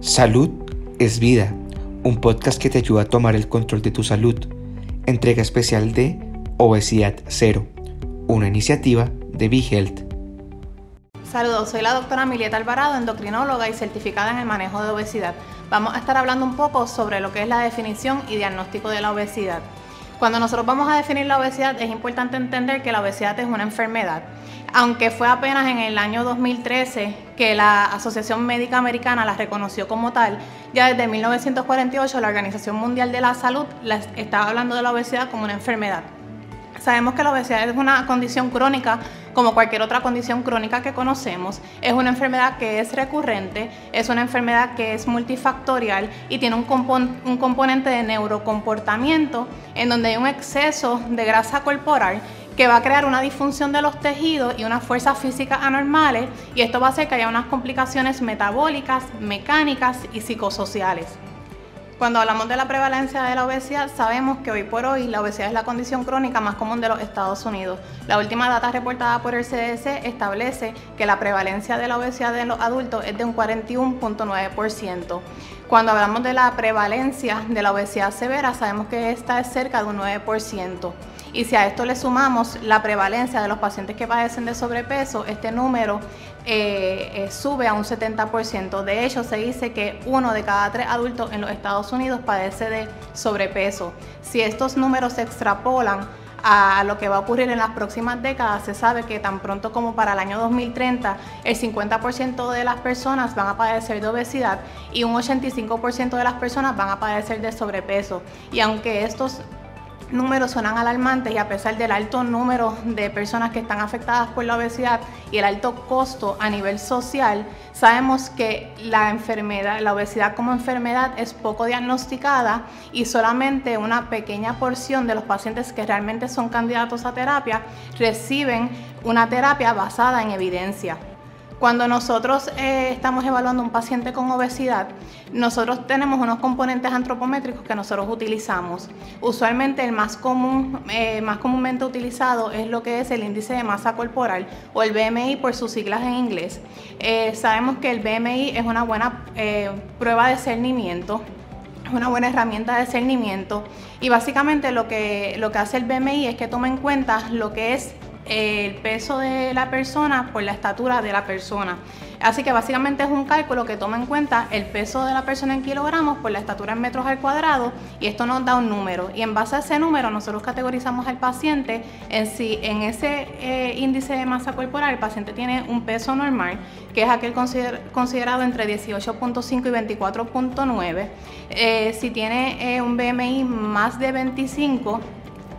Salud es vida, un podcast que te ayuda a tomar el control de tu salud. Entrega especial de Obesidad Cero, una iniciativa de BeHealth. Saludos, soy la doctora Milieta Alvarado, endocrinóloga y certificada en el manejo de obesidad. Vamos a estar hablando un poco sobre lo que es la definición y diagnóstico de la obesidad. Cuando nosotros vamos a definir la obesidad es importante entender que la obesidad es una enfermedad. Aunque fue apenas en el año 2013 que la Asociación Médica Americana la reconoció como tal, ya desde 1948 la Organización Mundial de la Salud estaba hablando de la obesidad como una enfermedad. Sabemos que la obesidad es una condición crónica como cualquier otra condición crónica que conocemos. Es una enfermedad que es recurrente, es una enfermedad que es multifactorial y tiene un, componente de neurocomportamiento en donde hay un exceso de grasa corporal que va a crear una disfunción de los tejidos y unas fuerzas físicas anormales y esto va a hacer que haya unas complicaciones metabólicas, mecánicas y psicosociales. Cuando hablamos de la prevalencia de la obesidad, sabemos que hoy por hoy la obesidad es la condición crónica más común de los Estados Unidos. La última data reportada por el CDC establece que la prevalencia de la obesidad en los adultos es de un 41.9%. Cuando hablamos de la prevalencia de la obesidad severa, sabemos que esta es cerca de un 9%. Y si a esto le sumamos la prevalencia de los pacientes que padecen de sobrepeso, este número eh, eh, sube a un 70%. De hecho, se dice que uno de cada tres adultos en los Estados Unidos padece de sobrepeso. Si estos números se extrapolan a lo que va a ocurrir en las próximas décadas, se sabe que tan pronto como para el año 2030, el 50% de las personas van a padecer de obesidad y un 85% de las personas van a padecer de sobrepeso. Y aunque estos números suenan alarmantes y a pesar del alto número de personas que están afectadas por la obesidad y el alto costo a nivel social, sabemos que la enfermedad, la obesidad como enfermedad es poco diagnosticada y solamente una pequeña porción de los pacientes que realmente son candidatos a terapia reciben una terapia basada en evidencia. Cuando nosotros eh, estamos evaluando un paciente con obesidad, nosotros tenemos unos componentes antropométricos que nosotros utilizamos. Usualmente el más común, eh, más comúnmente utilizado es lo que es el índice de masa corporal o el BMI por sus siglas en inglés. Eh, sabemos que el BMI es una buena prueba de cernimiento es una buena herramienta de cernimiento y básicamente lo que, lo que hace el BMI es que toma en cuenta lo que es el peso de la persona por la estatura de la persona. Así que básicamente es un cálculo que toma en cuenta el peso de la persona en kilogramos por la estatura en metros al cuadrado y esto nos da un número. Y en base a ese número nosotros categorizamos al paciente en si en ese eh, índice de masa corporal el paciente tiene un peso normal, que es aquel considerado entre 18.5 y 24.9. Eh, si tiene eh, un BMI más de 25,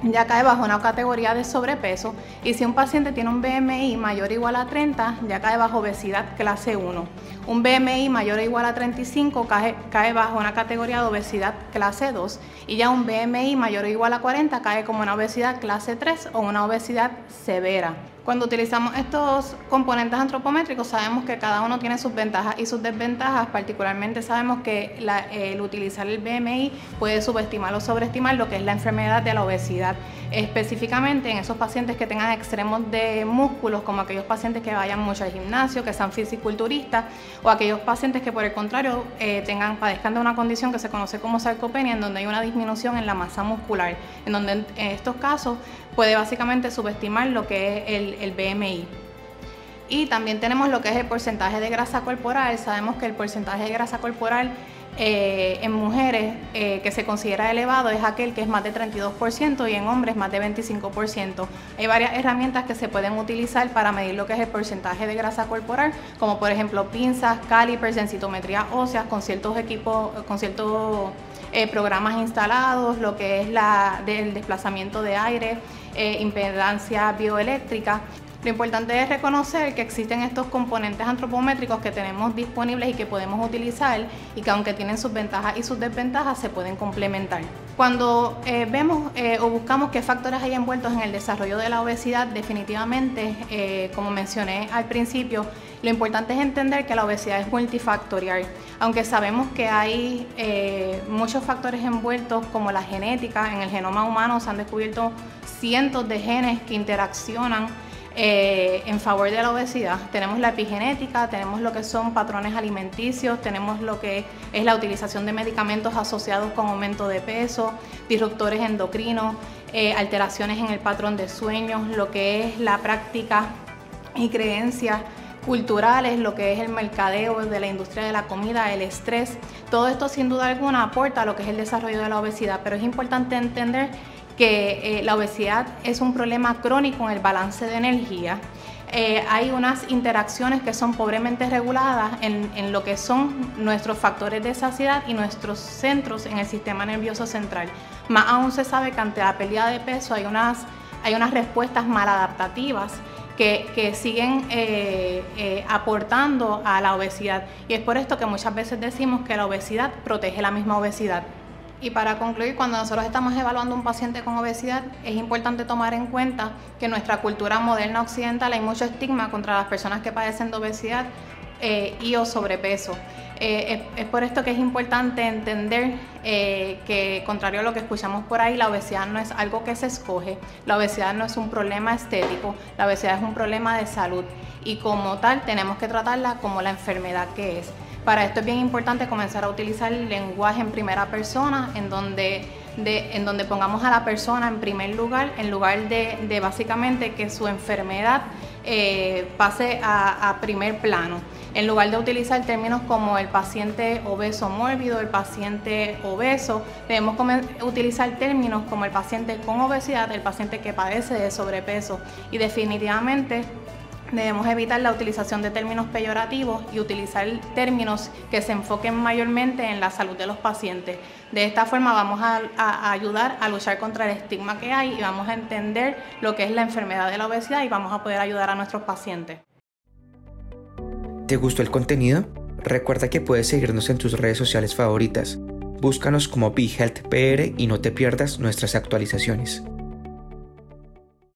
ya cae bajo una categoría de sobrepeso y si un paciente tiene un BMI mayor o igual a 30, ya cae bajo obesidad clase 1. Un BMI mayor o igual a 35 cae, cae bajo una categoría de obesidad clase 2 y ya un BMI mayor o igual a 40 cae como una obesidad clase 3 o una obesidad severa. Cuando utilizamos estos componentes antropométricos sabemos que cada uno tiene sus ventajas y sus desventajas, particularmente sabemos que el utilizar el BMI puede subestimar o sobreestimar lo que es la enfermedad de la obesidad, específicamente en esos pacientes que tengan extremos de músculos, como aquellos pacientes que vayan mucho al gimnasio, que sean fisiculturistas, o aquellos pacientes que por el contrario eh, tengan, padezcan de una condición que se conoce como sarcopenia, en donde hay una disminución en la masa muscular, en donde en estos casos puede básicamente subestimar lo que es el, el BMI. Y también tenemos lo que es el porcentaje de grasa corporal. Sabemos que el porcentaje de grasa corporal eh, en mujeres eh, que se considera elevado es aquel que es más de 32% y en hombres más de 25%. Hay varias herramientas que se pueden utilizar para medir lo que es el porcentaje de grasa corporal, como por ejemplo pinzas, calipers, densitometría ósea, con ciertos equipos, con ciertos eh, programas instalados, lo que es el desplazamiento de aire, impedancia bioeléctrica. Lo importante es reconocer que existen estos componentes antropométricos que tenemos disponibles y que podemos utilizar y que aunque tienen sus ventajas y sus desventajas se pueden complementar. Cuando eh, vemos eh, o buscamos qué factores hay envueltos en el desarrollo de la obesidad, definitivamente, como mencioné al principio, lo importante es entender que la obesidad es multifactorial. Aunque sabemos que hay muchos factores envueltos como la genética, en el genoma humano se han descubierto cientos de genes que interaccionan eh, en favor de la obesidad. Tenemos la epigenética, tenemos lo que son patrones alimenticios, tenemos lo que es la utilización de medicamentos asociados con aumento de peso, disruptores endocrinos, eh, alteraciones en el patrón de sueños, lo que es la práctica y creencias culturales, lo que es el mercadeo de la industria de la comida, el estrés. Todo esto sin duda alguna aporta a lo que es el desarrollo de la obesidad, pero es importante entender que eh, la obesidad es un problema crónico en el balance de energía. Eh, hay unas interacciones que son pobremente reguladas en, lo que son nuestros factores de saciedad y nuestros centros en el sistema nervioso central. Más aún se sabe que ante la pérdida de peso hay unas, hay unas respuestas maladaptativas que, que siguen eh, aportando a la obesidad. Y es por esto que muchas veces decimos que la obesidad protege la misma obesidad. Y para concluir, cuando nosotros estamos evaluando un paciente con obesidad, es importante tomar en cuenta que en nuestra cultura moderna occidental hay mucho estigma contra las personas que padecen de obesidad eh, y o sobrepeso. Eh, es, por esto que es importante entender eh, que, contrario a lo que escuchamos por ahí, la obesidad no es algo que se escoge, la obesidad no es un problema estético, la obesidad es un problema de salud y como tal tenemos que tratarla como la enfermedad que es. Para esto es bien importante comenzar a utilizar el lenguaje en primera persona, en donde, en donde pongamos a la persona en primer lugar, en lugar de, básicamente que su enfermedad eh, pase a, primer plano. En lugar de utilizar términos como el paciente obeso mórbido, el paciente obeso, debemos utilizar términos como el paciente con obesidad, el paciente que padece de sobrepeso. Y definitivamente Debemos evitar la utilización de términos peyorativos y utilizar términos que se enfoquen mayormente en la salud de los pacientes. De esta forma vamos a, ayudar a luchar contra el estigma que hay y vamos a entender lo que es la enfermedad de la obesidad y vamos a poder ayudar a nuestros pacientes. ¿Te gustó el contenido? Recuerda que puedes seguirnos en tus redes sociales favoritas. Búscanos como BeHealthPR y no te pierdas nuestras actualizaciones.